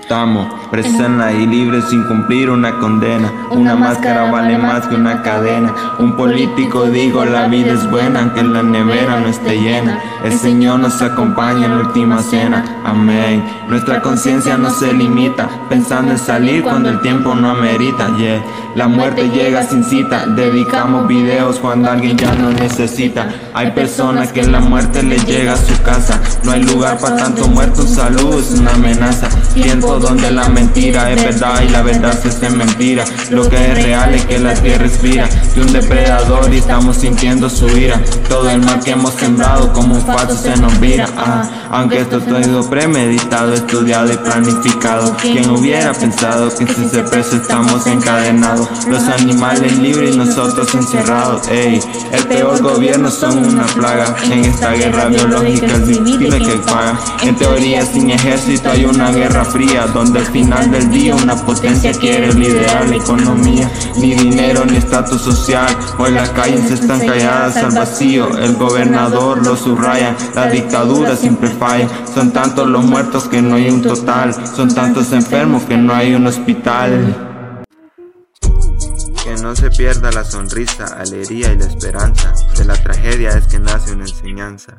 Estamos presena y libres sin cumplir una condena. Una máscara vale más que una cadena. Un político digo, la vida es buena, aunque la nevera no esté llena. El Señor nos acompaña en la última cena. Amén. Nuestra conciencia no se limita, pensando en salir cuando el tiempo no amerita. Yeah. La muerte llega sin cita. Dedicamos videos cuando alguien ya no necesita. Hay personas que la muerte le llega a su casa. No hay lugar para tanto muerto. Salud es una amenaza donde la mentira es verdad y la verdad se hace mentira. Lo que es real es que la tierra respira de un depredador y estamos sintiendo su ira. Todo el mal que hemos sembrado como un falso se nos vira. Ah, aunque esto todo premeditado, estudiado y planificado. ¿Quién hubiera pensado que si se preso estamos encadenados? Los animales libres y nosotros encerrados. Ey, el peor gobierno son una plaga. En esta guerra biológica el dime que paga. En teoría sin ejército hay una guerra fría donde al final del día una potencia quiere liderar la economía. Ni dinero ni estatus social, hoy las calles están calladas al vacío, el gobernador lo subraya, la dictadura siempre falla. Son tantos los muertos que no hay un total, son tantos enfermos que no hay un hospital. Que no se pierda la sonrisa, alegría y la esperanza. De la tragedia es que nace una enseñanza.